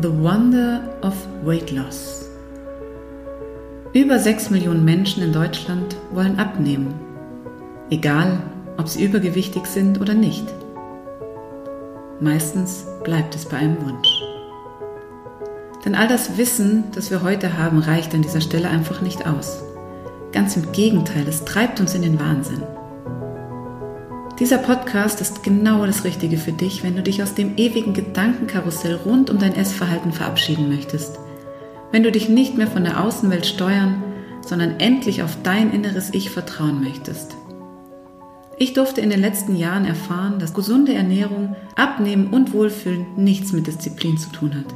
The Wonder of Weight Loss. Über 6 Millionen Menschen in Deutschland wollen abnehmen, egal ob sie übergewichtig sind oder nicht. Meistens bleibt es bei einem Wunsch. Denn all das Wissen, das wir heute haben, reicht an dieser Stelle einfach nicht aus. Ganz im Gegenteil, es treibt uns in den Wahnsinn. Dieser Podcast ist genau das Richtige für dich, wenn du dich aus dem ewigen Gedankenkarussell rund um dein Essverhalten verabschieden möchtest. Wenn du dich nicht mehr von der Außenwelt steuern, sondern endlich auf dein inneres Ich vertrauen möchtest. Ich durfte in den letzten Jahren erfahren, dass gesunde Ernährung, Abnehmen und Wohlfühlen nichts mit Disziplin zu tun hat,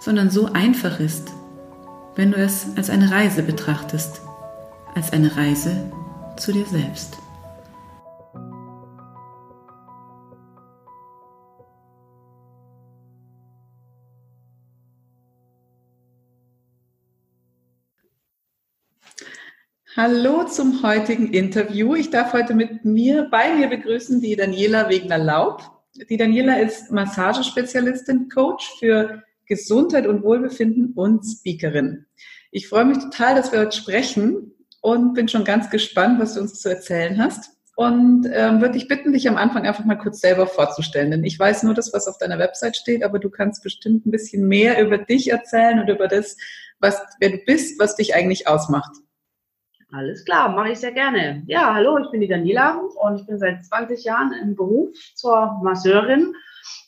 sondern so einfach ist, wenn du es als eine Reise betrachtest, als eine Reise zu dir selbst. Hallo zum heutigen Interview. Ich darf heute mit mir, bei mir begrüßen die Daniela Wegner-Laub. Die Daniela ist Massagespezialistin, Coach für Gesundheit und Wohlbefinden und Speakerin. Ich freue mich total, dass wir heute sprechen und bin schon ganz gespannt, was du uns zu erzählen hast. Und ähm, würde dich bitten, dich am Anfang einfach mal kurz selber vorzustellen. Denn ich weiß nur das, was auf deiner Website steht, aber du kannst bestimmt ein bisschen mehr über dich erzählen und über das, was, wer du bist, was dich eigentlich ausmacht. Alles klar, mache ich sehr gerne. Ja, hallo, ich bin die Daniela und ich bin seit 20 Jahren im Beruf zur Masseurin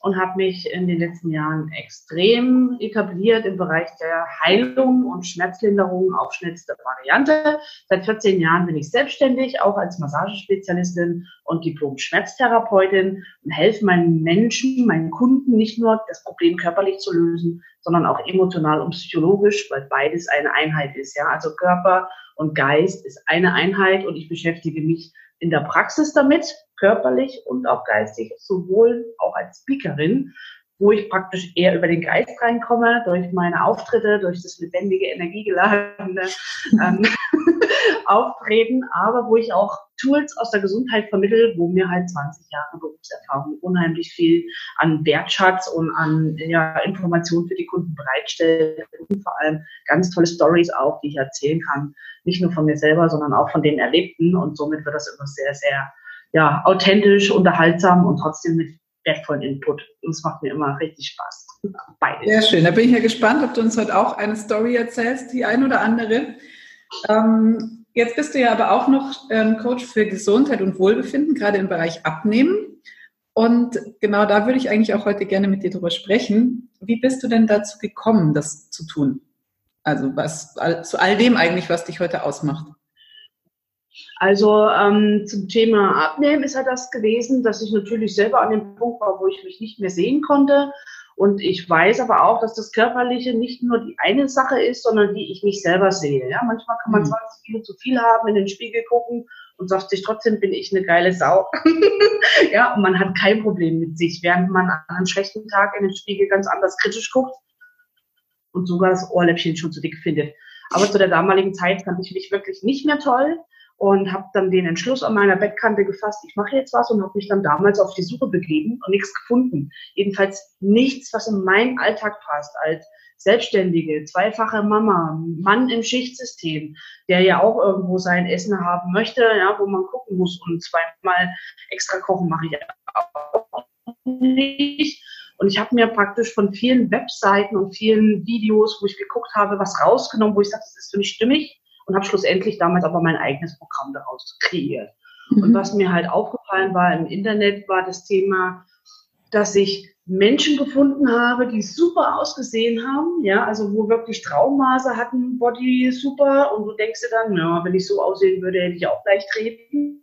und habe mich in den letzten Jahren extrem etabliert im Bereich der Heilung und Schmerzlinderung auf schnellste Variante. Seit 14 Jahren bin ich selbstständig, auch als Massagespezialistin und Diplom-Schmerztherapeutin und helfe meinen Menschen, meinen Kunden nicht nur das Problem körperlich zu lösen, sondern auch emotional und psychologisch, weil beides eine Einheit ist. Ja, also Körper und Geist ist eine Einheit und ich beschäftige mich in der Praxis damit, körperlich und auch geistig, sowohl auch als Speakerin, wo ich praktisch eher über den Geist reinkomme, durch meine Auftritte, durch das lebendige, energiegeladene ähm, Auftreten, aber wo ich auch Tools aus der Gesundheit vermittle, wo mir halt 20 Jahre Berufserfahrung unheimlich viel an Wertschatz und an ja, Informationen für die Kunden bereitstellt und vor allem ganz tolle Stories auch, die ich erzählen kann. Nicht nur von mir selber, sondern auch von den Erlebten und somit wird das immer sehr, sehr ja, authentisch, unterhaltsam und trotzdem mit wertvollen Input. Und es macht mir immer richtig Spaß. Beides. Sehr schön. Da bin ich ja gespannt, ob du uns heute auch eine Story erzählst, die ein oder andere. Ähm, jetzt bist du ja aber auch noch ähm, Coach für Gesundheit und Wohlbefinden, gerade im Bereich Abnehmen. Und genau da würde ich eigentlich auch heute gerne mit dir drüber sprechen. Wie bist du denn dazu gekommen, das zu tun? Also was zu all dem eigentlich, was dich heute ausmacht? Also ähm, zum Thema Abnehmen ist ja das gewesen, dass ich natürlich selber an dem Punkt war, wo ich mich nicht mehr sehen konnte. Und ich weiß aber auch, dass das Körperliche nicht nur die eine Sache ist, sondern wie ich mich selber sehe. Ja, manchmal kann man mhm. 20 Kilo zu viel haben, in den Spiegel gucken und sagt sich trotzdem, bin ich eine geile Sau. ja, und man hat kein Problem mit sich, während man an einem schlechten Tag in den Spiegel ganz anders kritisch guckt und sogar das Ohrläppchen schon zu dick findet. Aber zu der damaligen Zeit fand ich mich wirklich nicht mehr toll und habe dann den Entschluss an meiner Bettkante gefasst, ich mache jetzt was und habe mich dann damals auf die Suche begeben und nichts gefunden. Jedenfalls nichts, was in meinen Alltag passt als Selbstständige, zweifache Mama, Mann im Schichtsystem, der ja auch irgendwo sein Essen haben möchte, ja, wo man gucken muss und zweimal extra kochen mache ich auch nicht. Und ich habe mir praktisch von vielen Webseiten und vielen Videos, wo ich geguckt habe, was rausgenommen, wo ich sage, das ist für mich stimmig und habe schlussendlich damals aber mein eigenes Programm daraus kreiert. Mhm. Und was mir halt aufgefallen war im Internet, war das Thema, dass ich Menschen gefunden habe, die super ausgesehen haben, ja, also wo wirklich Traummaße hatten, Body super, und du denkst dir dann, ja, wenn ich so aussehen würde, hätte ich auch gleich treten,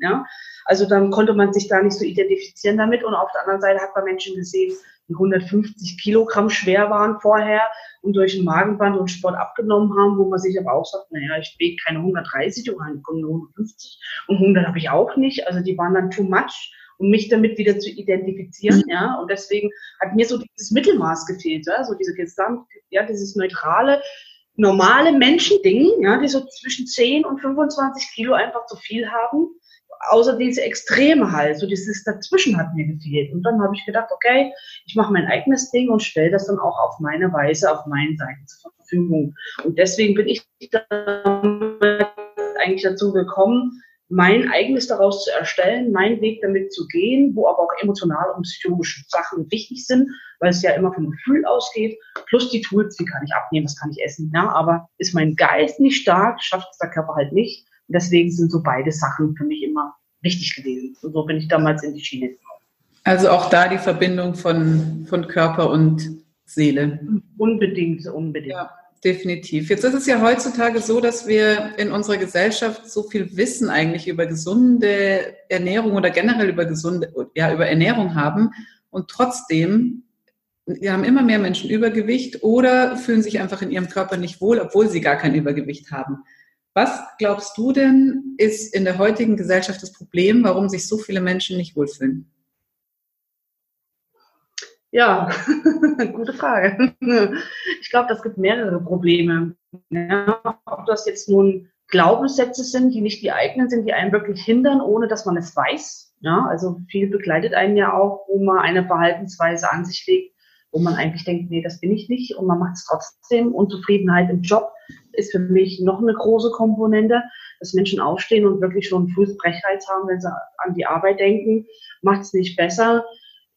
ja. Also dann konnte man sich da nicht so identifizieren damit und auf der anderen Seite hat man Menschen gesehen, die 150 Kilogramm schwer waren vorher und durch ein Magenband und Sport abgenommen haben, wo man sich aber auch sagt, naja, ich wiege keine 130 oder eine 150 und 100 habe ich auch nicht. Also die waren dann too much, um mich damit wieder zu identifizieren, mhm. ja. Und deswegen hat mir so dieses Mittelmaß gefehlt, ja, so diese Gesamt, ja, dieses neutrale, normale Menschending, ja, die so zwischen 10 und 25 Kilo einfach zu viel haben außer diese Extreme halt, so dieses Dazwischen hat mir gefehlt. Und dann habe ich gedacht, okay, ich mache mein eigenes Ding und stelle das dann auch auf meine Weise, auf meinen Seiten zur Verfügung. Und deswegen bin ich eigentlich dazu gekommen, mein eigenes daraus zu erstellen, meinen Weg damit zu gehen, wo aber auch emotional und psychologische Sachen wichtig sind, weil es ja immer vom Gefühl ausgeht, plus die Tools, wie kann ich abnehmen, was kann ich essen, ja, aber ist mein Geist nicht stark, schafft es der Körper halt nicht. Deswegen sind so beide Sachen für mich immer wichtig gewesen. Und so bin ich damals in die Schiene gekommen. Also auch da die Verbindung von, von Körper und Seele. Unbedingt, unbedingt. Ja definitiv. Jetzt ist es ja heutzutage so, dass wir in unserer Gesellschaft so viel Wissen eigentlich über gesunde Ernährung oder generell über gesunde, ja, über Ernährung haben und trotzdem wir haben immer mehr Menschen Übergewicht oder fühlen sich einfach in ihrem Körper nicht wohl, obwohl sie gar kein Übergewicht haben. Was glaubst du denn, ist in der heutigen Gesellschaft das Problem, warum sich so viele Menschen nicht wohlfühlen? Ja, gute Frage. Ich glaube, das gibt mehrere Probleme. Ja, ob das jetzt nun Glaubenssätze sind, die nicht die eigenen sind, die einen wirklich hindern, ohne dass man es weiß. Ja, also viel begleitet einen ja auch, wo man eine Verhaltensweise an sich legt, wo man eigentlich denkt, nee, das bin ich nicht und man macht es trotzdem. Unzufriedenheit im Job ist für mich noch eine große Komponente, dass Menschen aufstehen und wirklich schon früh Brechreiz haben, wenn sie an die Arbeit denken, macht es nicht besser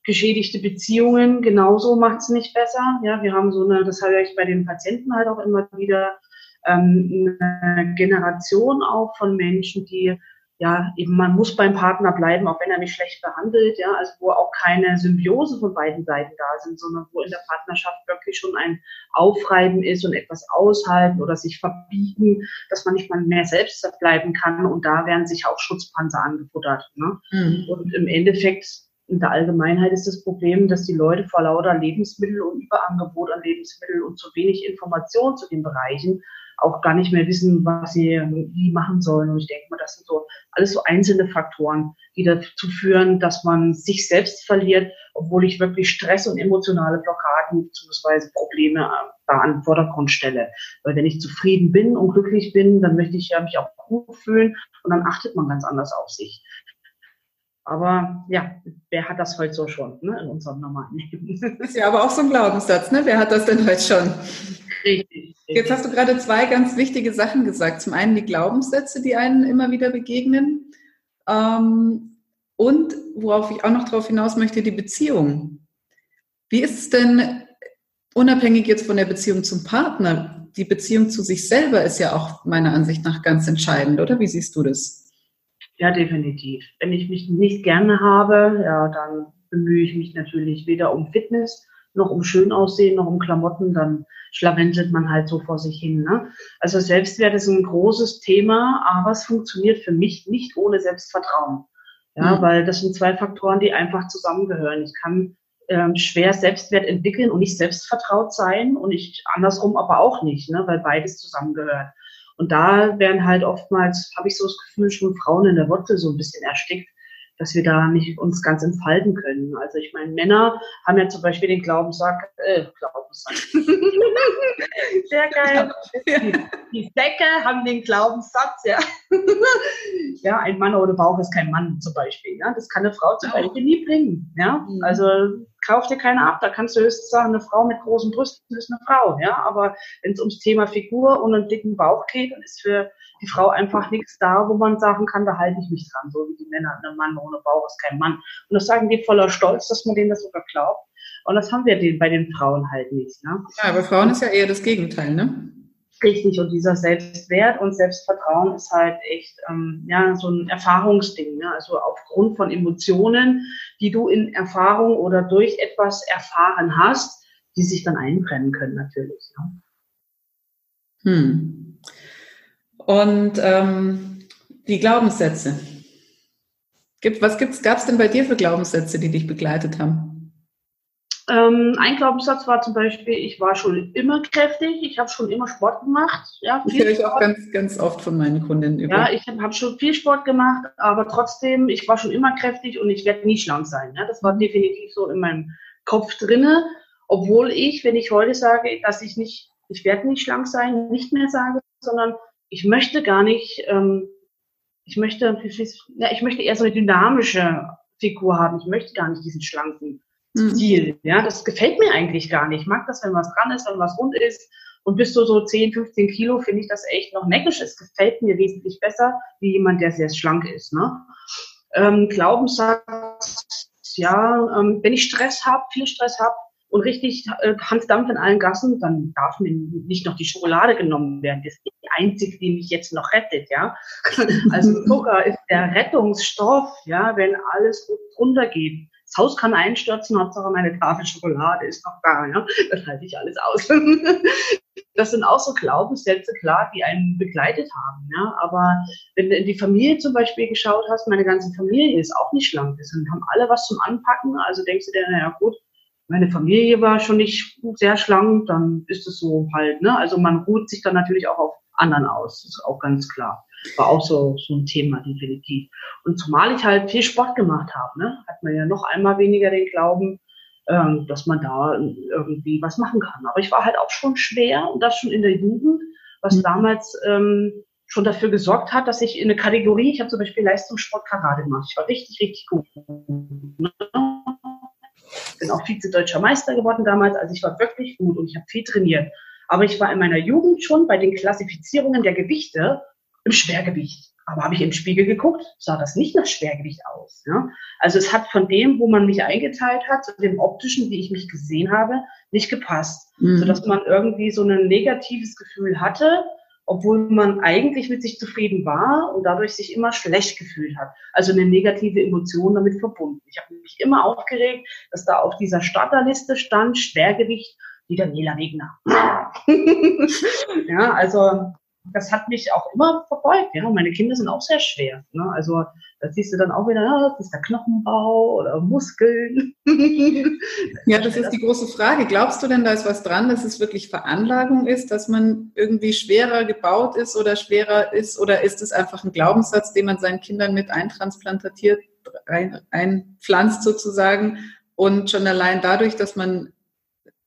geschädigte Beziehungen genauso macht es nicht besser. Ja, wir haben so eine, das habe ich bei den Patienten halt auch immer wieder, ähm, eine Generation auch von Menschen, die ja, eben man muss beim Partner bleiben, auch wenn er mich schlecht behandelt, ja, also wo auch keine Symbiose von beiden Seiten da sind, sondern wo in der Partnerschaft wirklich schon ein Aufreiben ist und etwas aushalten oder sich verbiegen, dass man nicht mal mehr selbst bleiben kann und da werden sich auch Schutzpanzer angefuttert. Ne? Mhm. Und im Endeffekt in der Allgemeinheit ist das Problem, dass die Leute vor lauter Lebensmittel und Überangebot an Lebensmitteln und zu wenig Information zu den Bereichen auch gar nicht mehr wissen, was sie wie machen sollen. Und ich denke mal, das sind so alles so einzelne Faktoren, die dazu führen, dass man sich selbst verliert, obwohl ich wirklich Stress und emotionale Blockaden bzw. Probleme äh, da an den Vordergrund stelle. Weil wenn ich zufrieden bin und glücklich bin, dann möchte ich ja mich auch gut fühlen und dann achtet man ganz anders auf sich. Aber ja, wer hat das heute so schon ne, in unserem normalen Leben? Ist ja aber auch so ein Glaubenssatz, ne? Wer hat das denn heute schon? Richtig, richtig. Jetzt hast du gerade zwei ganz wichtige Sachen gesagt. Zum einen die Glaubenssätze, die einen immer wieder begegnen. Ähm, und worauf ich auch noch darauf hinaus möchte, die Beziehung. Wie ist es denn, unabhängig jetzt von der Beziehung zum Partner, die Beziehung zu sich selber ist ja auch meiner Ansicht nach ganz entscheidend, oder? Wie siehst du das? Ja, definitiv. Wenn ich mich nicht gerne habe, ja, dann bemühe ich mich natürlich weder um Fitness noch um Schönaussehen noch um Klamotten, dann schlawenzelt man halt so vor sich hin. Ne? Also Selbstwert ist ein großes Thema, aber es funktioniert für mich nicht ohne Selbstvertrauen. Ja, mhm. weil das sind zwei Faktoren, die einfach zusammengehören. Ich kann ähm, schwer Selbstwert entwickeln und nicht selbstvertraut sein und ich andersrum aber auch nicht, ne, weil beides zusammengehört. Und da werden halt oftmals, habe ich so das Gefühl, schon Frauen in der Wurzel so ein bisschen erstickt, dass wir da nicht uns ganz entfalten können. Also ich meine, Männer haben ja zum Beispiel den Glaubenssatz, äh, Glaubenssatz. Sehr geil. Die, die Säcke haben den Glaubenssatz, ja. ja, ein Mann ohne Bauch ist kein Mann zum Beispiel. Ja? Das kann eine Frau zum Beispiel nie bringen. Ja, mhm. also kauf dir keine ab. Da kannst du höchstens sagen, eine Frau mit großen Brüsten ist eine Frau. Ja, aber wenn es ums Thema Figur und einen dicken Bauch geht, dann ist für die Frau einfach nichts da, wo man sagen kann, da halte ich mich dran, so wie die Männer. Ein Mann ohne Bauch ist kein Mann. Und das sagen die voller Stolz, dass man denen das sogar glaubt. Und das haben wir bei den Frauen halt nicht. Ne? Ja, bei Frauen ist ja eher das Gegenteil, ne? Richtig, und dieser Selbstwert und Selbstvertrauen ist halt echt ähm, ja, so ein Erfahrungsding. Ne? Also aufgrund von Emotionen, die du in Erfahrung oder durch etwas erfahren hast, die sich dann einbrennen können natürlich. Ne? Hm. Und ähm, die Glaubenssätze. Gibt, was gab es denn bei dir für Glaubenssätze, die dich begleitet haben? Ähm, ein Glaubenssatz war zum Beispiel, ich war schon immer kräftig, ich habe schon immer Sport gemacht. Ja, das höre ich auch ganz, ganz oft von meinen Kundinnen über. Ja, ich habe hab schon viel Sport gemacht, aber trotzdem, ich war schon immer kräftig und ich werde nie schlank sein. Ja, das war mhm. definitiv so in meinem Kopf drinne, obwohl ich, wenn ich heute sage, dass ich nicht, ich werde nicht schlank sein, nicht mehr sage, sondern ich möchte gar nicht ähm, ich möchte, ja, ich möchte eher so eine dynamische Figur haben. Ich möchte gar nicht diesen schlanken. Stil. Ja, das gefällt mir eigentlich gar nicht. Ich mag das, wenn was dran ist, wenn was rund ist. Und bis zu so 10, 15 Kilo finde ich das echt noch neckisch. Es gefällt mir wesentlich besser, wie jemand, der sehr schlank ist. Ne? Ähm, Glaubenssatz, ja, ähm, wenn ich Stress habe, viel Stress habe, und richtig äh, Handdampf in allen Gassen, dann darf mir nicht noch die Schokolade genommen werden. Das ist die einzige, die mich jetzt noch rettet, ja. Also Zucker ist der Rettungsstoff, ja, wenn alles runtergeht. Das Haus kann einstürzen, Hauptsache meine Tafel Schokolade ist noch da, ja. Das halte ich alles aus. das sind auch so Glaubenssätze, klar, die einen begleitet haben, ja. Aber wenn du in die Familie zum Beispiel geschaut hast, meine ganze Familie ist auch nicht schlank. Wir haben alle was zum Anpacken. Also denkst du dir, naja, gut, meine Familie war schon nicht sehr schlank, dann ist es so halt, ne? Also man ruht sich dann natürlich auch auf anderen aus, ist auch ganz klar. War auch so, so ein Thema, definitiv. Und zumal ich halt viel Sport gemacht habe, ne, hat man ja noch einmal weniger den Glauben, ähm, dass man da irgendwie was machen kann. Aber ich war halt auch schon schwer und das schon in der Jugend, was mhm. damals ähm, schon dafür gesorgt hat, dass ich in eine Kategorie, ich habe zum Beispiel Leistungssport Karate gemacht. Ich war richtig, richtig gut. Ne? bin auch Vize-Deutscher Meister geworden damals. Also ich war wirklich gut und ich habe viel trainiert. Aber ich war in meiner Jugend schon bei den Klassifizierungen der Gewichte im Schwergewicht. Aber habe ich im Spiegel geguckt, sah das nicht nach Schwergewicht aus. Ja? Also es hat von dem, wo man mich eingeteilt hat, zu dem optischen, wie ich mich gesehen habe, nicht gepasst. Mhm. Sodass man irgendwie so ein negatives Gefühl hatte, obwohl man eigentlich mit sich zufrieden war und dadurch sich immer schlecht gefühlt hat. Also eine negative Emotion damit verbunden. Ich habe mich immer aufgeregt, dass da auf dieser Starterliste stand Schwergewicht die Daniela Wegner. ja, also das hat mich auch immer verfolgt. Ja, meine Kinder sind auch sehr schwer. Ne? Also da siehst du dann auch wieder, ja, das ist der Knochenbau oder Muskeln. ja, das ist die große Frage. Glaubst du denn, da ist was dran, dass es wirklich Veranlagung ist, dass man irgendwie schwerer gebaut ist oder schwerer ist? Oder ist es einfach ein Glaubenssatz, den man seinen Kindern mit eintransplantiert, ein, einpflanzt sozusagen? Und schon allein dadurch, dass man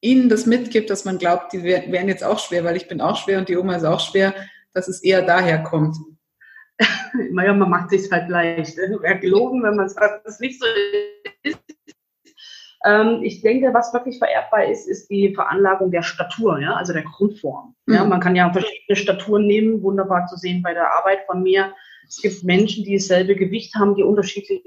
ihnen das mitgibt, dass man glaubt, die wären jetzt auch schwer, weil ich bin auch schwer und die Oma ist auch schwer, dass es eher daher kommt. naja, man macht sich halt leicht. Wäre gelogen, wenn man sagt, dass es nicht so ist. Ähm, ich denke, was wirklich vererbbar ist, ist die Veranlagung der Statur, ja, also der Grundform. Mhm. Ja, man kann ja verschiedene Staturen nehmen, wunderbar zu sehen bei der Arbeit von mir. Es gibt Menschen, die dasselbe Gewicht haben, die unterschiedliche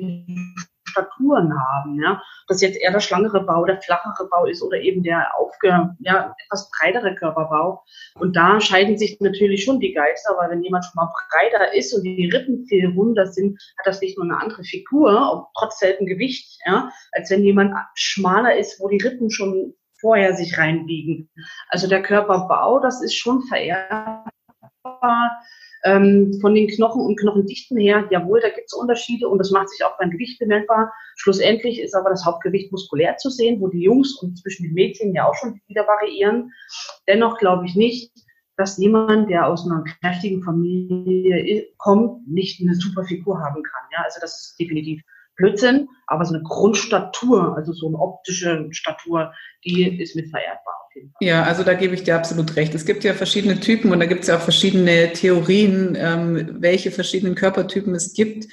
Staturen haben, ja. Dass jetzt eher der schlangere Bau, der flachere Bau ist oder eben der aufge, ja, etwas breitere Körperbau. Und da scheiden sich natürlich schon die Geister, weil wenn jemand schon mal breiter ist und die Rippen viel runder sind, hat das nicht nur eine andere Figur, trotz selben Gewicht, ja, als wenn jemand schmaler ist, wo die Rippen schon vorher sich reinbiegen. Also der Körperbau, das ist schon vererbbar ähm, von den Knochen und Knochendichten her, jawohl, da gibt es Unterschiede und das macht sich auch beim Gewicht bemerkbar. Schlussendlich ist aber das Hauptgewicht muskulär zu sehen, wo die Jungs und zwischen den Mädchen ja auch schon wieder variieren. Dennoch glaube ich nicht, dass jemand, der aus einer kräftigen Familie kommt, nicht eine super Figur haben kann. Ja, also das ist definitiv Blödsinn, aber so eine Grundstatur, also so eine optische Statur, die ist mit vererbbar. Ja, also da gebe ich dir absolut recht. Es gibt ja verschiedene Typen und da gibt es ja auch verschiedene Theorien, ähm, welche verschiedenen Körpertypen es gibt.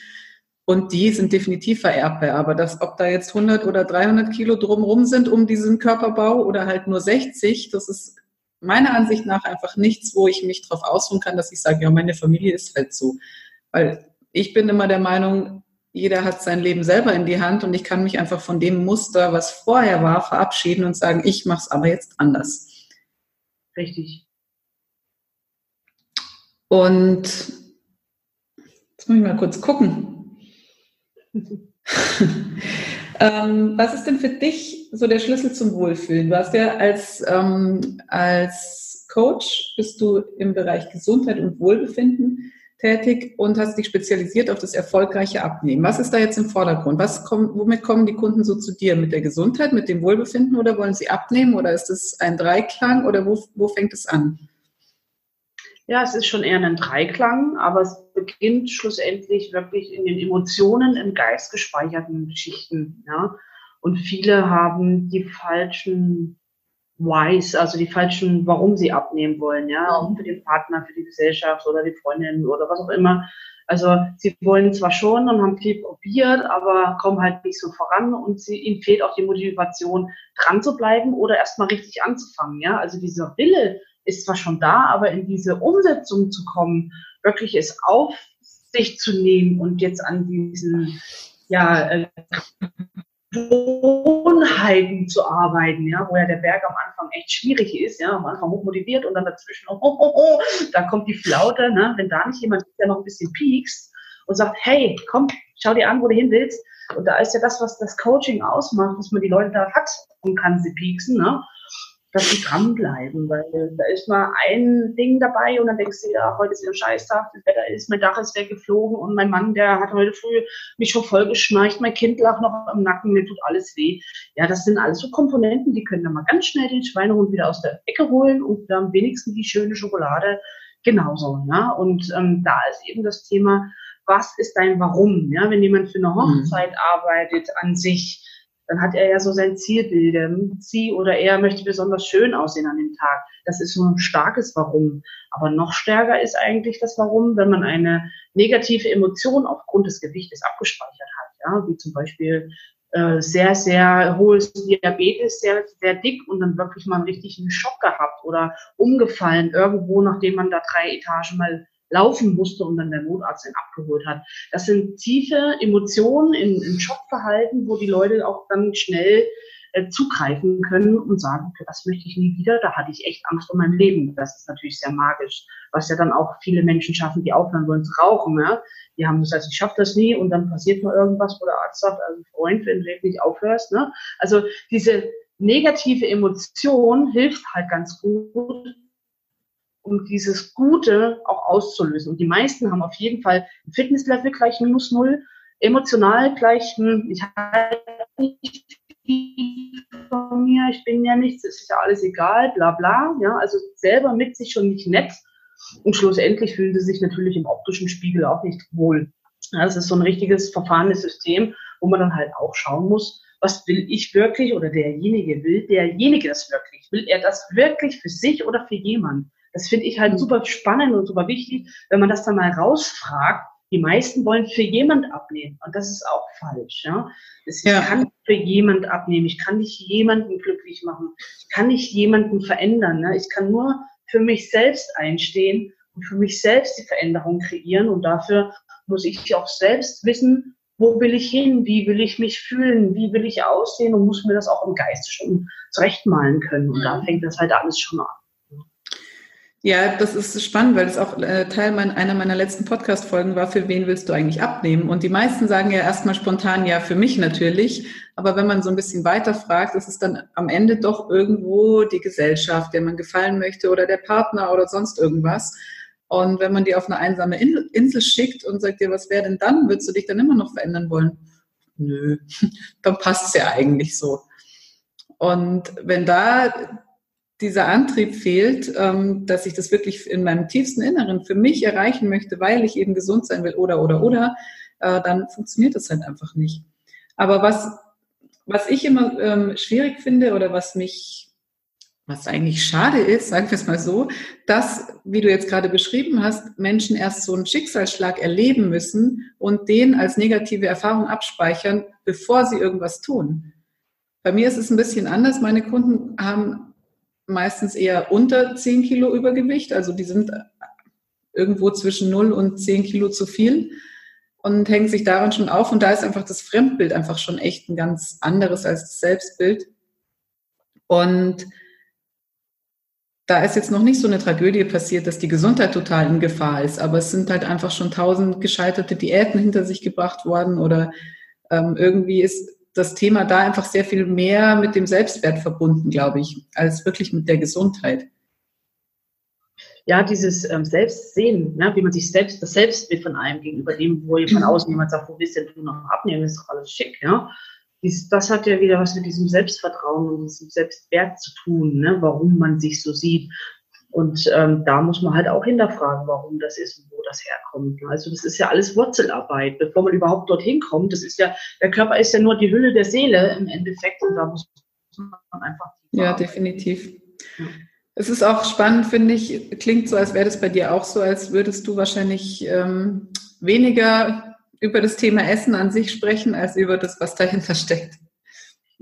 Und die sind definitiv vererbbar. Aber das, ob da jetzt 100 oder 300 Kilo drumherum sind um diesen Körperbau oder halt nur 60, das ist meiner Ansicht nach einfach nichts, wo ich mich drauf ausruhen kann, dass ich sage, ja, meine Familie ist halt so. Weil ich bin immer der Meinung, jeder hat sein Leben selber in die Hand und ich kann mich einfach von dem Muster, was vorher war, verabschieden und sagen, ich mache es aber jetzt anders. Richtig. Und jetzt muss ich mal kurz gucken. ähm, was ist denn für dich so der Schlüssel zum Wohlfühlen? Du hast ja als, ähm, als Coach, bist du im Bereich Gesundheit und Wohlbefinden tätig und hast dich spezialisiert auf das erfolgreiche Abnehmen. Was ist da jetzt im Vordergrund? Was kommt, womit kommen die Kunden so zu dir? Mit der Gesundheit, mit dem Wohlbefinden oder wollen sie abnehmen oder ist es ein Dreiklang oder wo, wo fängt es an? Ja, es ist schon eher ein Dreiklang, aber es beginnt schlussendlich wirklich in den Emotionen, im Geist gespeicherten Geschichten. Ja? Und viele haben die falschen Whys, also die falschen, warum sie abnehmen wollen, ja, für den Partner, für die Gesellschaft oder die Freundin oder was auch immer. Also sie wollen zwar schon und haben viel probiert, aber kommen halt nicht so voran und sie, ihnen fehlt auch die Motivation, dran zu bleiben oder erstmal richtig anzufangen. Ja, also dieser Wille ist zwar schon da, aber in diese Umsetzung zu kommen, wirklich es auf sich zu nehmen und jetzt an diesen ja, äh, Gewohnheiten zu arbeiten, ja, wo ja der Berg am Anfang echt schwierig ist, ja, am Anfang hoch motiviert und dann dazwischen, oh, oh, oh, oh, da kommt die Flaute, ne, wenn da nicht jemand der noch ein bisschen piekst und sagt, hey, komm, schau dir an, wo du hin willst. Und da ist ja das, was das Coaching ausmacht, dass man die Leute da hat und kann sie pieksen, ne, dass sie dranbleiben, weil da ist mal ein Ding dabei und dann denkst du, ja, heute ist ein Scheißtag, das Wetter ist, mein Dach ist weggeflogen und mein Mann, der hat heute früh mich schon voll geschnarcht, mein Kind lag noch im Nacken, mir tut alles weh. Ja, das sind alles so Komponenten, die können dann mal ganz schnell den Schweinehund wieder aus der Ecke holen und am wenigsten die schöne Schokolade genauso. Ja? Und ähm, da ist eben das Thema, was ist dein Warum? Ja? Wenn jemand für eine mhm. Hochzeit mhm. arbeitet an sich, dann hat er ja so sein Zielbild. Sie oder er möchte besonders schön aussehen an dem Tag. Das ist so ein starkes Warum. Aber noch stärker ist eigentlich das Warum, wenn man eine negative Emotion aufgrund des Gewichtes abgespeichert hat. Ja, wie zum Beispiel äh, sehr, sehr hohes Diabetes, sehr, sehr dick und dann wirklich mal einen richtigen Schock gehabt oder umgefallen irgendwo, nachdem man da drei Etagen mal laufen musste und dann der Notarzt ihn abgeholt hat. Das sind tiefe Emotionen in, in Schockverhalten, wo die Leute auch dann schnell äh, zugreifen können und sagen, okay, das möchte ich nie wieder, da hatte ich echt Angst um mein Leben. Das ist natürlich sehr magisch, was ja dann auch viele Menschen schaffen, die aufhören wollen zu rauchen. Ja? Die haben heißt, ich schaffe das nie und dann passiert mal irgendwas, wo der Arzt sagt, also Freund, wenn du jetzt nicht aufhörst. Ne? Also diese negative Emotion hilft halt ganz gut, um dieses Gute auch auszulösen. Und die meisten haben auf jeden Fall Fitnesslevel gleich minus null, emotional gleich, hm, ich halte nicht von mir, ich bin ja nichts, es ist ja alles egal, bla bla. Ja, also selber mit sich schon nicht nett. Und schlussendlich fühlen sie sich natürlich im optischen Spiegel auch nicht wohl. Das ist so ein richtiges verfahrenes System, wo man dann halt auch schauen muss, was will ich wirklich oder derjenige will derjenige das wirklich? Will er das wirklich für sich oder für jemanden? Das finde ich halt super spannend und super wichtig, wenn man das dann mal rausfragt. Die meisten wollen für jemand abnehmen und das ist auch falsch. Ja? Ich ja. kann für jemand abnehmen, ich kann nicht jemanden glücklich machen, ich kann nicht jemanden verändern. Ne? Ich kann nur für mich selbst einstehen und für mich selbst die Veränderung kreieren und dafür muss ich auch selbst wissen, wo will ich hin, wie will ich mich fühlen, wie will ich aussehen und muss mir das auch im Geiste schon zurechtmalen können. Und da mhm. fängt das halt alles schon an. Ja, das ist spannend, weil es auch äh, Teil mein, einer meiner letzten Podcast-Folgen war, für wen willst du eigentlich abnehmen? Und die meisten sagen ja erstmal spontan, ja, für mich natürlich. Aber wenn man so ein bisschen weiter fragt, ist es dann am Ende doch irgendwo die Gesellschaft, der man gefallen möchte oder der Partner oder sonst irgendwas. Und wenn man die auf eine einsame Insel schickt und sagt dir, was wäre denn dann? Würdest du dich dann immer noch verändern wollen? Nö, dann passt es ja eigentlich so. Und wenn da dieser Antrieb fehlt, ähm, dass ich das wirklich in meinem tiefsten Inneren für mich erreichen möchte, weil ich eben gesund sein will oder oder oder, äh, dann funktioniert das halt einfach nicht. Aber was, was ich immer ähm, schwierig finde oder was mich, was eigentlich schade ist, sagen wir es mal so, dass, wie du jetzt gerade beschrieben hast, Menschen erst so einen Schicksalsschlag erleben müssen und den als negative Erfahrung abspeichern, bevor sie irgendwas tun. Bei mir ist es ein bisschen anders. Meine Kunden haben meistens eher unter 10 Kilo Übergewicht. Also die sind irgendwo zwischen 0 und 10 Kilo zu viel und hängen sich daran schon auf. Und da ist einfach das Fremdbild einfach schon echt ein ganz anderes als das Selbstbild. Und da ist jetzt noch nicht so eine Tragödie passiert, dass die Gesundheit total in Gefahr ist, aber es sind halt einfach schon tausend gescheiterte Diäten hinter sich gebracht worden oder ähm, irgendwie ist das Thema da einfach sehr viel mehr mit dem Selbstwert verbunden, glaube ich, als wirklich mit der Gesundheit. Ja, dieses ähm, Selbstsehen, ne, wie man sich selbst, das Selbstbild von einem gegenüber dem, wo von außen jemand sagt, wo bist denn du noch abnehmen, ist doch alles schick, ja. Dies, das hat ja wieder was mit diesem Selbstvertrauen und diesem Selbstwert zu tun, ne, warum man sich so sieht. Und ähm, da muss man halt auch hinterfragen, warum das ist und wo das herkommt. Also das ist ja alles Wurzelarbeit, bevor man überhaupt dorthin kommt. Das ist ja, der Körper ist ja nur die Hülle der Seele im Endeffekt und da muss man einfach Ja, definitiv. Ja. Es ist auch spannend, finde ich, klingt so, als wäre das bei dir auch so, als würdest du wahrscheinlich ähm, weniger über das Thema Essen an sich sprechen, als über das, was dahinter steckt.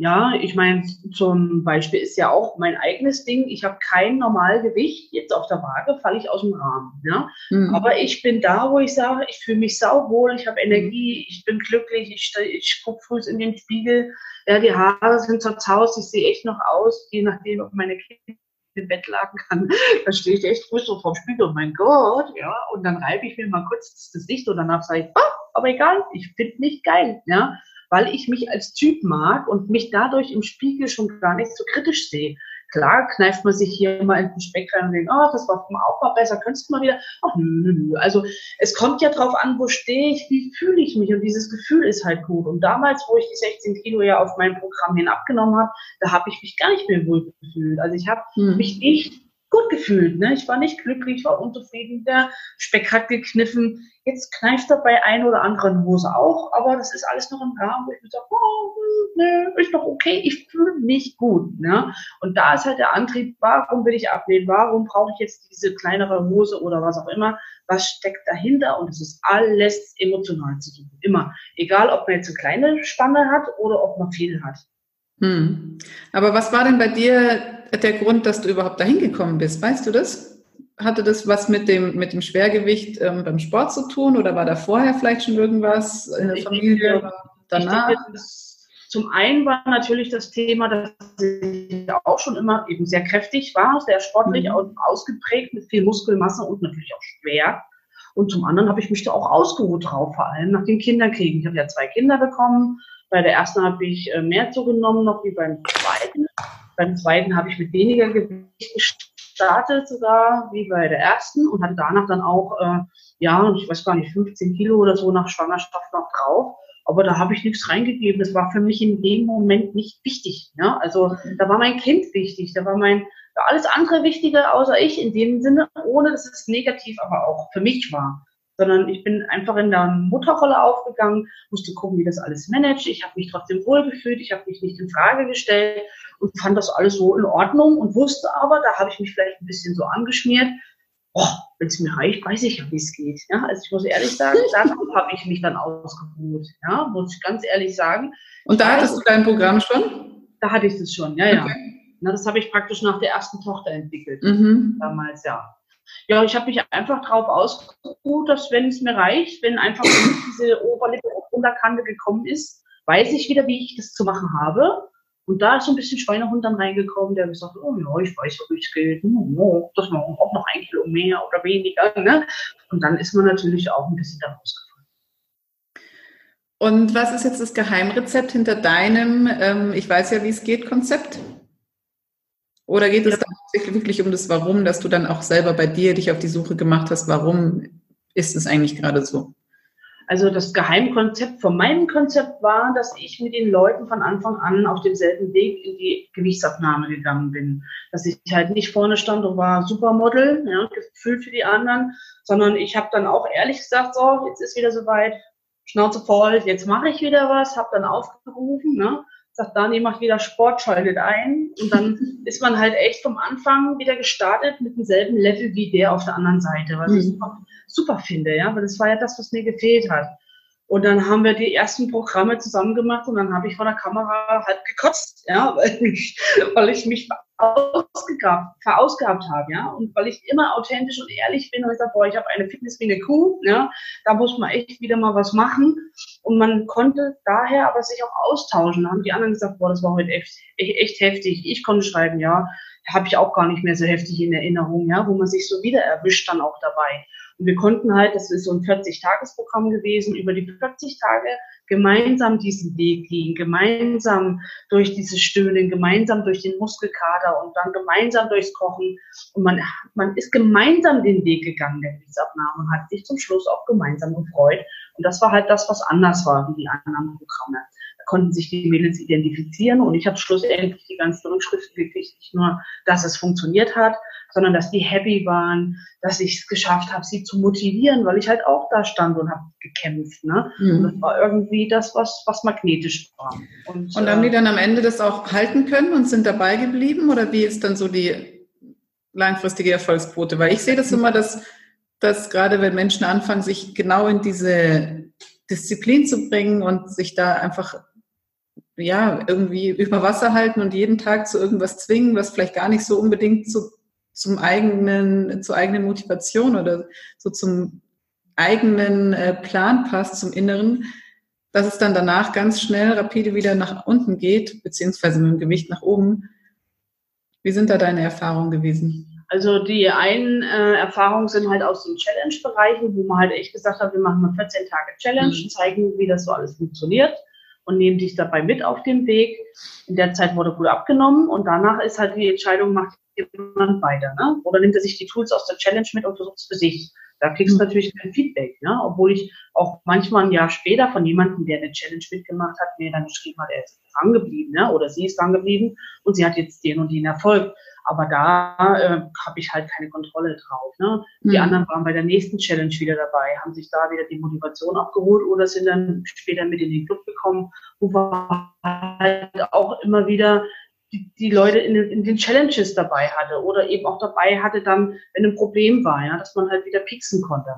Ja, ich meine, zum Beispiel ist ja auch mein eigenes Ding. Ich habe kein Normalgewicht. Jetzt auf der Waage falle ich aus dem Rahmen. Ja? Mhm. Aber ich bin da, wo ich sage, ich fühle mich sauwohl, ich habe Energie, ich bin glücklich, ich, ich gucke früh in den Spiegel. Ja, die Haare sind zerzaust, ich sehe echt noch aus, je nachdem, ob meine Kinder im Bett lagen kann, da stehe ich echt früh so vorm Spiegel, mein Gott, ja, und dann reibe ich mir mal kurz das Gesicht und danach sage ich, oh, aber egal, ich finde mich geil, ja weil ich mich als Typ mag und mich dadurch im Spiegel schon gar nicht so kritisch sehe. Klar kneift man sich hier mal in den Speck rein und denkt, oh, das war auch mal besser, könntest du mal wieder. Ach, nö, nö. Also es kommt ja drauf an, wo stehe ich, wie fühle ich mich und dieses Gefühl ist halt gut. Und damals, wo ich die 16 Kilo ja auf mein Programm hin abgenommen habe, da habe ich mich gar nicht mehr wohl gefühlt. Also ich habe hm. mich nicht gut gefühlt. Ne? Ich war nicht glücklich, war unzufrieden. Der Speck hat gekniffen. Jetzt kneift er bei ein oder anderen Hose auch, aber das ist alles noch im Rahmen, wo ich mir sage, oh, ne, ist doch okay, ich fühle mich gut. Ne? Und da ist halt der Antrieb, warum will ich abnehmen? Warum brauche ich jetzt diese kleinere Hose oder was auch immer? Was steckt dahinter? Und es ist alles emotional zu suchen. Immer. Egal, ob man jetzt eine kleine Spanne hat oder ob man viel hat. Hm. Aber was war denn bei dir der Grund, dass du überhaupt dahin gekommen bist? Weißt du das? Hatte das was mit dem, mit dem Schwergewicht ähm, beim Sport zu tun oder war da vorher vielleicht schon irgendwas in der ich Familie denke, oder danach? Denke, zum einen war natürlich das Thema, dass ich auch schon immer eben sehr kräftig war, sehr sportlich mhm. ausgeprägt mit viel Muskelmasse und natürlich auch schwer. Und zum anderen habe ich mich da auch ausgeruht drauf, vor allem nach den Kinderkriegen. Ich habe ja zwei Kinder bekommen, bei der ersten habe ich äh, mehr zugenommen noch wie beim zweiten. Beim zweiten habe ich mit weniger Gewicht gestartet sogar wie bei der ersten und hatte danach dann auch, äh, ja, ich weiß gar nicht, 15 Kilo oder so nach Schwangerschaft noch drauf. Aber da habe ich nichts reingegeben. Das war für mich in dem Moment nicht wichtig. Ja? Also da war mein Kind wichtig, da war mein alles andere wichtiger außer ich in dem Sinne, ohne dass es negativ aber auch für mich war sondern ich bin einfach in der Mutterrolle aufgegangen, musste gucken, wie das alles managt. Ich habe mich trotzdem wohlgefühlt, ich habe mich nicht in Frage gestellt und fand das alles so in Ordnung und wusste aber, da habe ich mich vielleicht ein bisschen so angeschmiert. Oh, wenn es mir reicht, weiß ich ja, wie es geht. Ja, also ich muss ehrlich sagen, darauf habe ich mich dann ausgeruht. Ja, muss ich ganz ehrlich sagen. Und da hattest du dein Programm schon? Da hatte ich das schon, ja, ja. Okay. Na, das habe ich praktisch nach der ersten Tochter entwickelt. Mhm. Damals, ja. Ja, ich habe mich einfach darauf ausgeruht, dass wenn es mir reicht, wenn einfach diese Oberlippe auf Unterkante gekommen ist, weiß ich wieder, wie ich das zu machen habe. Und da ist so ein bisschen Schweinehund dann reingekommen, der gesagt hat, oh ja, ich weiß, wie es geht. Oh, das machen auch noch ein Kilo mehr oder weniger. Ne? Und dann ist man natürlich auch ein bisschen da rausgefallen. Und was ist jetzt das Geheimrezept hinter deinem, ähm, ich weiß ja, wie es geht, Konzept? Oder geht es ja. Wirklich um das Warum, dass du dann auch selber bei dir dich auf die Suche gemacht hast, warum ist es eigentlich gerade so? Also das Geheimkonzept von meinem Konzept war, dass ich mit den Leuten von Anfang an auf demselben Weg in die Gewichtsabnahme gegangen bin. Dass ich halt nicht vorne stand und war Supermodel, ja, gefühlt für die anderen, sondern ich habe dann auch ehrlich gesagt, so, jetzt ist wieder soweit, Schnauze voll, jetzt mache ich wieder was, habe dann aufgerufen, ne? Sagt Dani, macht wieder Sport, schaltet ein. Und dann ist man halt echt vom Anfang wieder gestartet mit demselben Level wie der auf der anderen Seite, was mhm. ich super, super finde, ja, weil das war ja das, was mir gefehlt hat. Und dann haben wir die ersten Programme zusammen gemacht und dann habe ich vor der Kamera halt gekotzt, ja, weil ich, weil ich mich verausgabt, verausgabt habe, ja, und weil ich immer authentisch und ehrlich bin und ich sage, boah, ich habe eine Fitness wie eine Kuh, ja, da muss man echt wieder mal was machen und man konnte daher aber sich auch austauschen. Da haben die anderen gesagt, boah, das war heute echt, echt heftig. Ich konnte schreiben, ja, habe ich auch gar nicht mehr so heftig in Erinnerung, ja, wo man sich so wieder erwischt dann auch dabei. Und wir konnten halt, das ist so ein 40-Tages-Programm gewesen, über die 40 Tage gemeinsam diesen Weg gehen, gemeinsam durch dieses Stöhnen, gemeinsam durch den Muskelkater und dann gemeinsam durchs Kochen. Und man, man ist gemeinsam den Weg gegangen, der Gewichtsabnahme, und hat sich zum Schluss auch gemeinsam gefreut. Und das war halt das, was anders war wie die anderen Programme konnten sich die Mädels identifizieren und ich habe schlussendlich die ganzen Rückschriften gekriegt, nicht nur, dass es funktioniert hat, sondern dass die happy waren, dass ich es geschafft habe, sie zu motivieren, weil ich halt auch da stand und habe gekämpft. Ne? Mhm. Und das war irgendwie das, was, was magnetisch war. Und, und haben äh, die dann am Ende das auch halten können und sind dabei geblieben? Oder wie ist dann so die langfristige Erfolgsquote? Weil ich sehe das immer, dass, dass gerade wenn Menschen anfangen, sich genau in diese Disziplin zu bringen und sich da einfach ja, irgendwie über Wasser halten und jeden Tag zu irgendwas zwingen, was vielleicht gar nicht so unbedingt zu zum eigenen, zur eigenen Motivation oder so zum eigenen äh, Plan passt, zum Inneren, dass es dann danach ganz schnell rapide wieder nach unten geht, beziehungsweise mit dem Gewicht nach oben. Wie sind da deine Erfahrungen gewesen? Also die einen äh, Erfahrungen sind halt aus den Challenge-Bereichen, wo man halt echt gesagt hat, wir machen eine 14 Tage Challenge, mhm. zeigen, wie das so alles funktioniert und nehmen dich dabei mit auf dem Weg. In der Zeit wurde gut abgenommen und danach ist halt die Entscheidung, macht jemand weiter, ne? Oder nimmt er sich die Tools aus der Challenge mit und versucht es für sich. Da kriegst du mhm. natürlich kein Feedback, ne? Obwohl ich auch manchmal ein Jahr später von jemandem, der eine Challenge mitgemacht hat, mir dann geschrieben hat, er ist dran geblieben, ne? Oder sie ist dran geblieben und sie hat jetzt den und den Erfolg. Aber da äh, habe ich halt keine Kontrolle drauf. Ne? Die mhm. anderen waren bei der nächsten Challenge wieder dabei, haben sich da wieder die Motivation abgeholt oder sind dann später mit in den Club gekommen, wo wir halt auch immer wieder die, die Leute in den, in den Challenges dabei hatte oder eben auch dabei hatte dann, wenn ein Problem war, ja, dass man halt wieder pieksen konnte.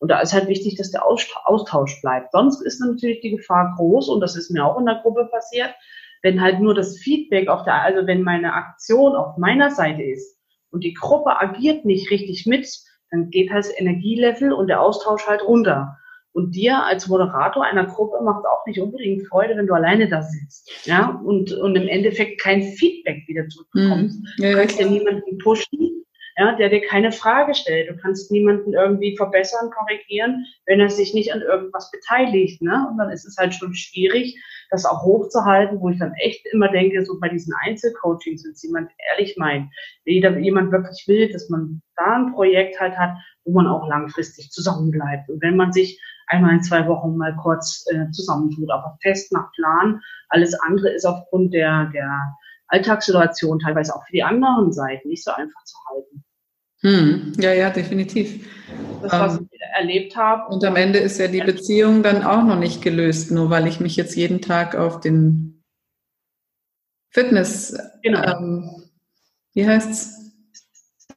Und da ist halt wichtig, dass der Austausch bleibt. Sonst ist natürlich die Gefahr groß, und das ist mir auch in der Gruppe passiert, wenn halt nur das Feedback auf der, also wenn meine Aktion auf meiner Seite ist und die Gruppe agiert nicht richtig mit, dann geht halt das Energielevel und der Austausch halt runter. Und dir als Moderator einer Gruppe macht auch nicht unbedingt Freude, wenn du alleine da sitzt. Ja, und, und im Endeffekt kein Feedback wieder zurückbekommst. Mhm. Ja, du kannst ja niemanden pushen, ja, der dir keine Frage stellt. Du kannst niemanden irgendwie verbessern, korrigieren, wenn er sich nicht an irgendwas beteiligt. Ne? Und dann ist es halt schon schwierig, das auch hochzuhalten, wo ich dann echt immer denke, so bei diesen Einzelcoachings, wenn es jemand ehrlich meint, wenn jemand wirklich will, dass man da ein Projekt halt hat, wo man auch langfristig zusammenbleibt. Und wenn man sich einmal in zwei Wochen mal kurz äh, zusammentut, aber fest nach Plan. Alles andere ist aufgrund der, der Alltagssituation teilweise auch für die anderen Seiten nicht so einfach zu halten. Hm, ja, ja, definitiv. Das, was ähm, ich erlebt habe. Und am Ende ist ja die Beziehung dann auch noch nicht gelöst, nur weil ich mich jetzt jeden Tag auf den Fitness, genau. ähm, wie heißt's?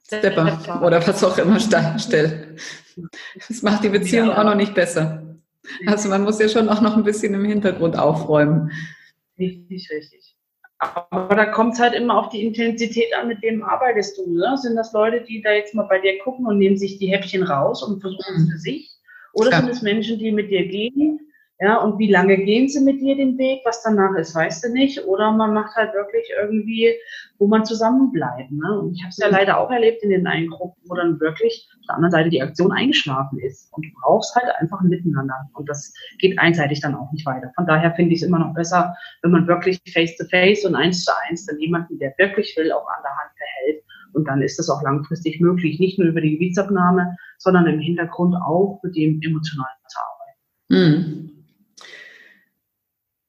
Stepper oder was auch immer stelle. Das macht die Beziehung ja. auch noch nicht besser. Also man muss ja schon auch noch ein bisschen im Hintergrund aufräumen. Richtig, richtig. Aber da kommt es halt immer auf die Intensität an, mit wem arbeitest du. Ne? Sind das Leute, die da jetzt mal bei dir gucken und nehmen sich die Häppchen raus und versuchen es mhm. für sich? Oder ja. sind es Menschen, die mit dir gehen ja, und wie lange gehen sie mit dir den Weg? Was danach ist, weißt du nicht. Oder man macht halt wirklich irgendwie, wo man zusammenbleibt. Ne? Und ich habe es ja mhm. leider auch erlebt in den einen Gruppen, wo dann wirklich auf der anderen Seite die Aktion eingeschlafen ist. Und du brauchst halt einfach ein Miteinander. Und das geht einseitig dann auch nicht weiter. Von daher finde ich es immer noch besser, wenn man wirklich face to face und eins zu eins dann jemanden, der wirklich will, auch an der Hand behält. Und dann ist das auch langfristig möglich, nicht nur über die Gewichtsabnahme, sondern im Hintergrund auch mit dem emotionalen zu arbeiten. Mhm.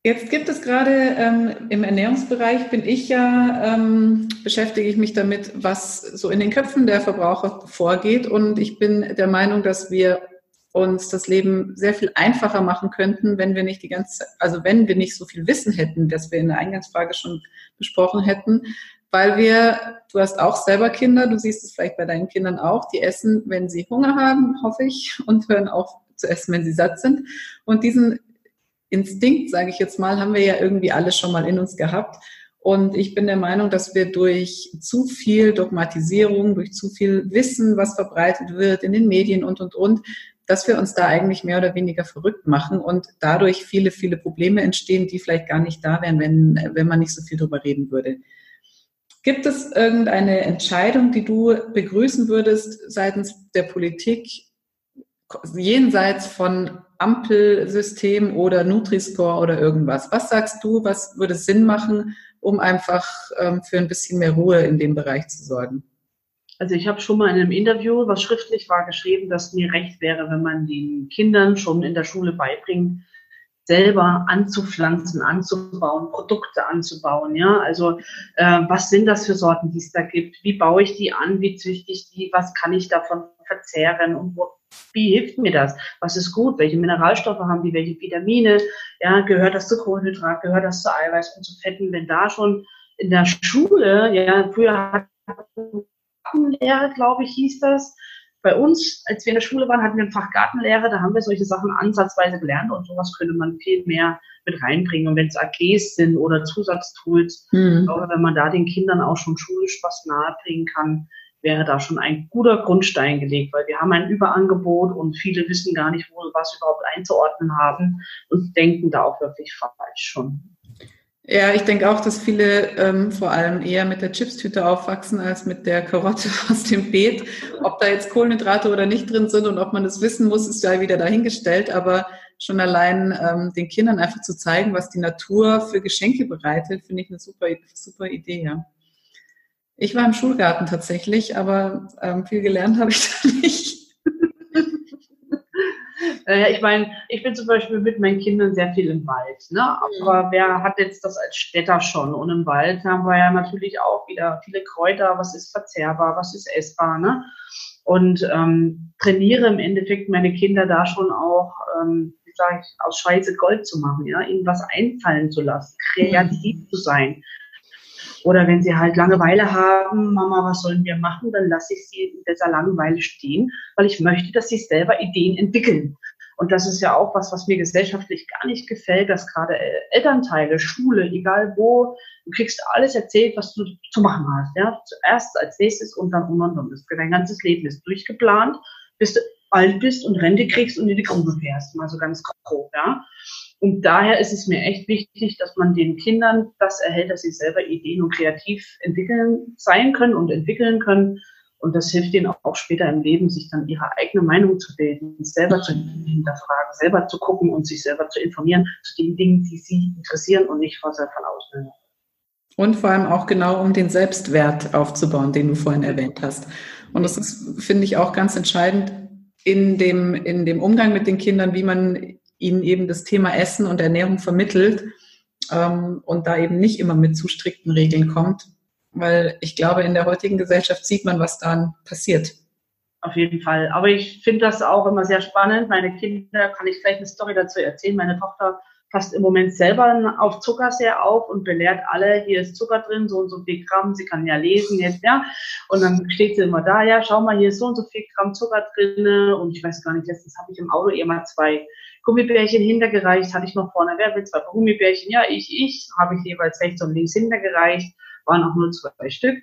Jetzt gibt es gerade ähm, im Ernährungsbereich, bin ich ja, ähm, beschäftige ich mich damit, was so in den Köpfen der Verbraucher vorgeht. Und ich bin der Meinung, dass wir uns das Leben sehr viel einfacher machen könnten, wenn wir nicht die ganze, also wenn wir nicht so viel Wissen hätten, das wir in der Eingangsfrage schon besprochen hätten, weil wir, du hast auch selber Kinder, du siehst es vielleicht bei deinen Kindern auch, die essen, wenn sie Hunger haben, hoffe ich, und hören auf zu essen, wenn sie satt sind. Und diesen Instinkt, sage ich jetzt mal, haben wir ja irgendwie alle schon mal in uns gehabt. Und ich bin der Meinung, dass wir durch zu viel Dogmatisierung, durch zu viel Wissen, was verbreitet wird in den Medien und, und, und, dass wir uns da eigentlich mehr oder weniger verrückt machen und dadurch viele, viele Probleme entstehen, die vielleicht gar nicht da wären, wenn, wenn man nicht so viel drüber reden würde. Gibt es irgendeine Entscheidung, die du begrüßen würdest seitens der Politik, jenseits von Ampelsystem oder Nutri-Score oder irgendwas. Was sagst du, was würde Sinn machen, um einfach ähm, für ein bisschen mehr Ruhe in dem Bereich zu sorgen? Also ich habe schon mal in einem Interview, was schriftlich war, geschrieben, dass mir recht wäre, wenn man den Kindern schon in der Schule beibringt, selber anzupflanzen, anzubauen, Produkte anzubauen. Ja, also äh, was sind das für Sorten, die es da gibt? Wie baue ich die an? Wie züchte ich die? Was kann ich davon verzehren? Und wo, wie hilft mir das? Was ist gut? Welche Mineralstoffe haben die? Welche Vitamine? Ja, gehört das zu Kohlenhydrat? Gehört das zu Eiweiß und zu Fetten? Wenn da schon in der Schule, ja, früher hat Gartenlehre, glaube ich, hieß das. Bei uns, als wir in der Schule waren, hatten wir ein Fach Gartenlehre, da haben wir solche Sachen ansatzweise gelernt und sowas könnte man viel mehr mit reinbringen. Und wenn es AGs sind oder Zusatztools, mhm. glaube, wenn man da den Kindern auch schon schulisch was nahebringen kann, wäre da schon ein guter Grundstein gelegt, weil wir haben ein Überangebot und viele wissen gar nicht, wo was überhaupt einzuordnen haben und denken da auch wirklich falsch schon. Ja, ich denke auch, dass viele ähm, vor allem eher mit der Chipstüte aufwachsen als mit der Karotte aus dem Beet. Ob da jetzt Kohlenhydrate oder nicht drin sind und ob man das wissen muss, ist ja wieder dahingestellt. Aber schon allein ähm, den Kindern einfach zu zeigen, was die Natur für Geschenke bereitet, finde ich eine super, super Idee, ja. Ich war im Schulgarten tatsächlich, aber ähm, viel gelernt habe ich da nicht. Äh, ich meine, ich bin zum Beispiel mit meinen Kindern sehr viel im Wald. Ne? Aber mhm. wer hat jetzt das als Städter schon? Und im Wald haben wir ja natürlich auch wieder viele Kräuter. Was ist verzehrbar? Was ist essbar? Ne? Und ähm, trainiere im Endeffekt meine Kinder da schon auch, ähm, wie sage ich, aus Scheiße Gold zu machen, ja, ihnen was einfallen zu lassen, kreativ zu sein. Oder wenn sie halt Langeweile haben, Mama, was sollen wir machen? Dann lasse ich sie in dieser Langeweile stehen, weil ich möchte, dass sie selber Ideen entwickeln. Und das ist ja auch was, was mir gesellschaftlich gar nicht gefällt, dass gerade Elternteile, Schule, egal wo, du kriegst alles erzählt, was du zu machen hast. Ja? Zuerst, als nächstes und dann und und und. Dein ganzes Leben ist durchgeplant, bis du alt bist und Rente kriegst und in die Grube fährst. Mal so ganz grob, ja. Und daher ist es mir echt wichtig, dass man den Kindern das erhält, dass sie selber Ideen und kreativ entwickeln sein können und entwickeln können. Und das hilft ihnen auch später im Leben, sich dann ihre eigene Meinung zu bilden, selber zu hinterfragen, selber zu gucken und sich selber zu informieren zu den Dingen, die sie interessieren und nicht von außen. Und vor allem auch genau, um den Selbstwert aufzubauen, den du vorhin erwähnt hast. Und das ist, finde ich, auch ganz entscheidend in dem, in dem Umgang mit den Kindern, wie man ihnen eben das Thema Essen und Ernährung vermittelt ähm, und da eben nicht immer mit zu strikten Regeln kommt, weil ich glaube, in der heutigen Gesellschaft sieht man, was dann passiert. Auf jeden Fall. Aber ich finde das auch immer sehr spannend. Meine Kinder, kann ich vielleicht eine Story dazu erzählen. Meine Tochter passt im Moment selber auf Zucker sehr auf und belehrt alle, hier ist Zucker drin, so und so viel Gramm, sie kann ja lesen jetzt, ja. Und dann steht sie immer da, ja, schau mal, hier ist so und so viel Gramm Zucker drin. Und ich weiß gar nicht, letztens habe ich im Auto ihr mal zwei Gummibärchen hintergereicht, hatte ich noch vorne, wer will zwei Gummibärchen? Ja, ich, ich, habe ich jeweils rechts und links hintergereicht, waren auch nur zwei Stück.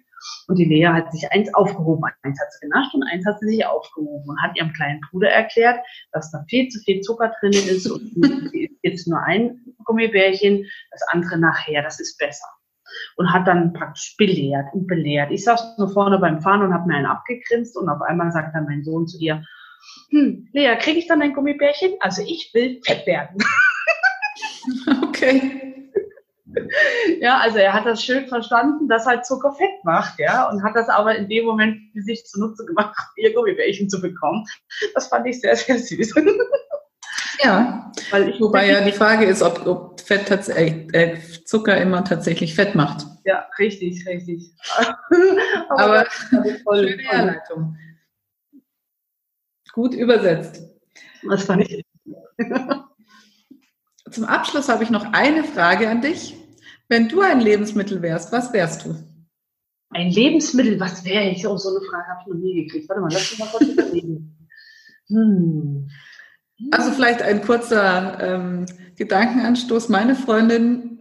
Und die Lea hat sich eins aufgehoben, eins hat sie genascht und eins hat sie sich aufgehoben und hat ihrem kleinen Bruder erklärt, dass da viel zu viel Zucker drin ist und jetzt nur ein Gummibärchen, das andere nachher, das ist besser. Und hat dann praktisch belehrt und belehrt. Ich saß nur vorne beim Fahren und habe mir einen abgegrinst und auf einmal sagt dann mein Sohn zu ihr, hm, Lea, kriege ich dann ein Gummibärchen? Also ich will fett werden. okay. Ja, also er hat das schön verstanden, dass halt Zucker fett macht, ja, und hat das aber in dem Moment für sich zunutze gemacht, ihr Gummibärchen zu bekommen. Das fand ich sehr, sehr süß. Ja, weil ich wobei ja die Frage ist, ob, ob Fett äh, äh, Zucker immer tatsächlich Fett macht. Ja, richtig, richtig. aber, aber voll, schöne Herleitung. Gut übersetzt. Das fand ich. Zum Abschluss habe ich noch eine Frage an dich. Wenn du ein Lebensmittel wärst, was wärst du? Ein Lebensmittel, was wäre ich? Oh, so eine Frage habe ich noch nie gekriegt. Warte mal, lass mich mal kurz überlegen. Hm. Also vielleicht ein kurzer ähm, Gedankenanstoß. Meine Freundin,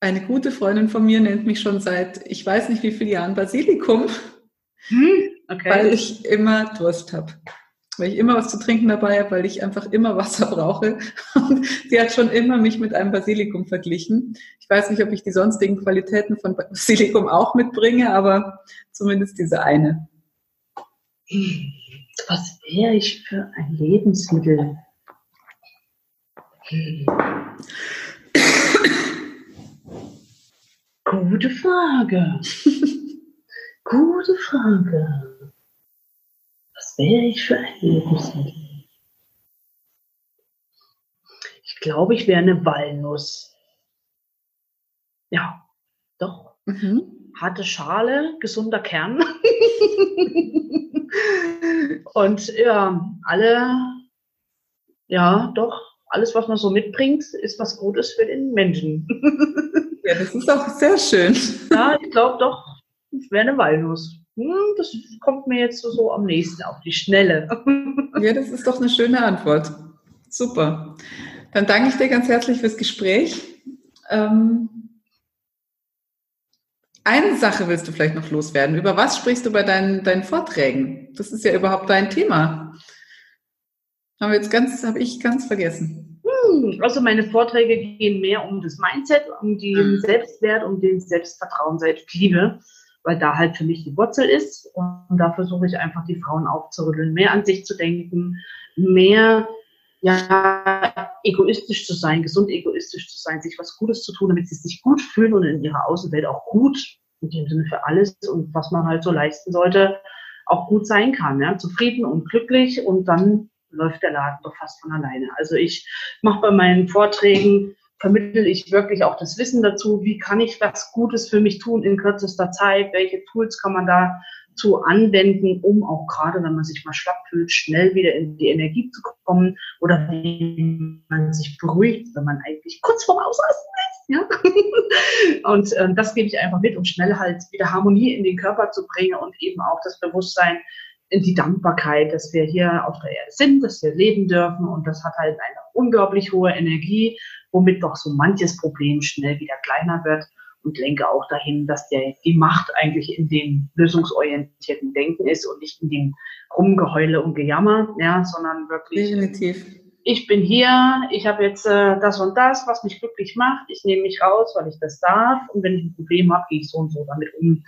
eine gute Freundin von mir, nennt mich schon seit ich weiß nicht wie vielen Jahren Basilikum, hm, okay. weil ich immer Durst habe weil ich immer was zu trinken dabei habe, weil ich einfach immer Wasser brauche. Und sie hat schon immer mich mit einem Basilikum verglichen. Ich weiß nicht, ob ich die sonstigen Qualitäten von Basilikum auch mitbringe, aber zumindest diese eine. Was wäre ich für ein Lebensmittel? Gute Frage. Gute Frage wäre ich für ein Lebensmittel? Ich glaube, ich wäre eine Walnuss. Ja, doch. Mhm. Harte Schale, gesunder Kern. Und ja, alle, ja, doch, alles, was man so mitbringt, ist was Gutes für den Menschen. ja, das ist auch sehr schön. Ja, ich glaube doch, ich wäre eine Walnuss. Hm, das kommt mir jetzt so am nächsten auf die Schnelle. ja, das ist doch eine schöne Antwort. Super. Dann danke ich dir ganz herzlich fürs Gespräch. Ähm, eine Sache willst du vielleicht noch loswerden. Über was sprichst du bei deinen, deinen Vorträgen? Das ist ja überhaupt dein Thema. Haben wir jetzt ganz, habe ich ganz vergessen. Hm, also meine Vorträge gehen mehr um das Mindset, um den mhm. Selbstwert, um den Selbstvertrauen, Selbstliebe, weil da halt für mich die Wurzel ist. Und da versuche ich einfach die Frauen aufzurütteln, mehr an sich zu denken, mehr ja, egoistisch zu sein, gesund egoistisch zu sein, sich was Gutes zu tun, damit sie sich gut fühlen und in ihrer Außenwelt auch gut, in dem Sinne für alles und was man halt so leisten sollte, auch gut sein kann, ja, zufrieden und glücklich und dann läuft der Laden doch fast von alleine. Also ich mache bei meinen Vorträgen, vermittel ich wirklich auch das Wissen dazu, wie kann ich was Gutes für mich tun in kürzester Zeit, welche Tools kann man da zu anwenden, um auch gerade, wenn man sich mal schlapp fühlt, schnell wieder in die Energie zu kommen oder wie man sich beruhigt, wenn man eigentlich kurz vorm Ausrasten ist. Ja? und äh, das gebe ich einfach mit, um schnell halt wieder Harmonie in den Körper zu bringen und eben auch das Bewusstsein in die Dankbarkeit, dass wir hier auf der Erde sind, dass wir leben dürfen und das hat halt eine unglaublich hohe Energie, womit doch so manches Problem schnell wieder kleiner wird und lenke auch dahin, dass der, die Macht eigentlich in dem lösungsorientierten Denken ist und nicht in dem Rumgeheule und Gejammer, ja, sondern wirklich. Definitiv. Ich bin hier, ich habe jetzt äh, das und das, was mich glücklich macht. Ich nehme mich raus, weil ich das darf. Und wenn ich ein Problem habe, gehe ich so und so damit um.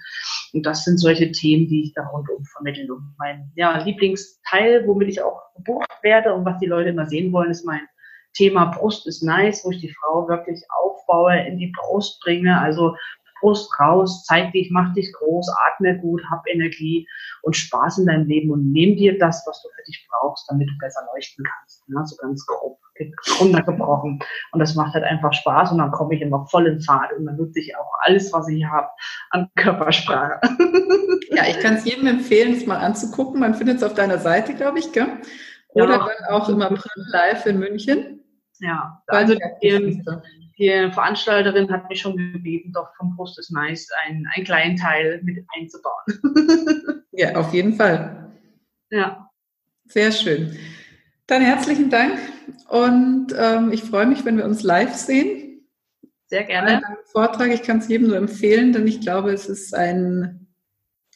Und das sind solche Themen, die ich da rundum vermittle. Und mein ja, Lieblingsteil, womit ich auch gebucht werde und was die Leute immer sehen wollen, ist mein Thema Brust ist nice, wo ich die Frau wirklich aufbaue, in die Brust bringe, also Brust raus, zeig dich, mach dich groß, atme gut, hab Energie und Spaß in deinem Leben und nimm dir das, was du für dich brauchst, damit du besser leuchten kannst. Ja, so ganz grob runtergebrochen. Und das macht halt einfach Spaß und dann komme ich immer voll in Fahrt und dann nutze ich auch alles, was ich habe an Körpersprache. Ja, ich kann es jedem empfehlen, es mal anzugucken. Man findet es auf deiner Seite, glaube ich, gell? Oder ja. dann auch im April live in München. Ja, also die, die, Veranstalterin hat mich schon gebeten, doch vom Brust ist nice ein, einen kleinen Teil mit einzubauen. ja, auf jeden Fall. Ja. Sehr schön. Dann herzlichen Dank und ähm, ich freue mich, wenn wir uns live sehen. Sehr gerne. Vortrag, ich kann es jedem nur empfehlen, denn ich glaube, es ist ein,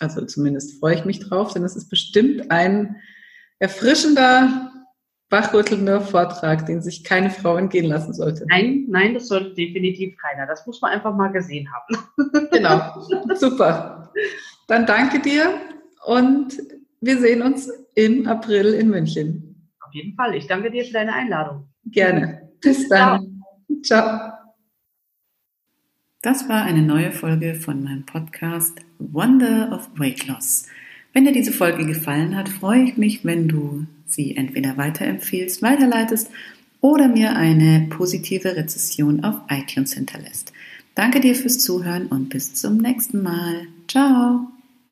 also zumindest freue ich mich drauf, denn es ist bestimmt ein erfrischender wachrüttelnder Vortrag, den sich keine Frau entgehen lassen sollte. Nein, nein, das sollte definitiv keiner. Das muss man einfach mal gesehen haben. genau, super. Dann danke dir und wir sehen uns im April in München. Auf jeden Fall. Ich danke dir für deine Einladung. Gerne. Bis dann. Ciao. Ciao. Das war eine neue Folge von meinem Podcast Wonder of Weight Loss. Wenn dir diese Folge gefallen hat, freue ich mich, wenn du sie entweder weiterempfehlst, weiterleitest oder mir eine positive Rezession auf iTunes hinterlässt. Danke dir fürs Zuhören und bis zum nächsten Mal. Ciao!